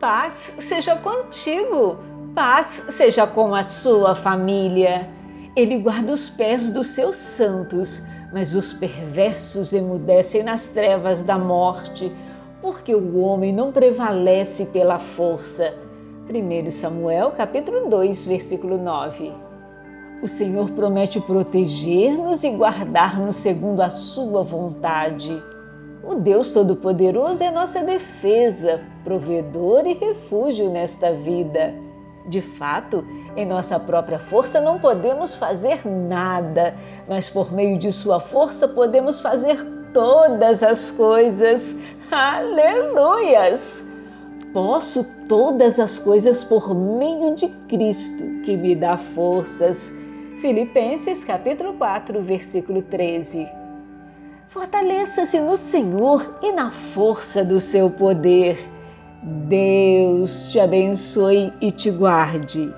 Paz seja contigo, paz seja com a sua família. Ele guarda os pés dos seus santos, mas os perversos emudecem nas trevas da morte, porque o homem não prevalece pela força. 1 Samuel capítulo 2, versículo 9. O Senhor promete proteger-nos e guardar-nos segundo a sua vontade. O Deus Todo-Poderoso é nossa defesa, provedor e refúgio nesta vida. De fato, em nossa própria força não podemos fazer nada, mas por meio de Sua força podemos fazer todas as coisas. Aleluias! Posso todas as coisas por meio de Cristo que me dá forças. Filipenses capítulo 4, versículo 13. Fortaleça-se no Senhor e na força do seu poder. Deus te abençoe e te guarde.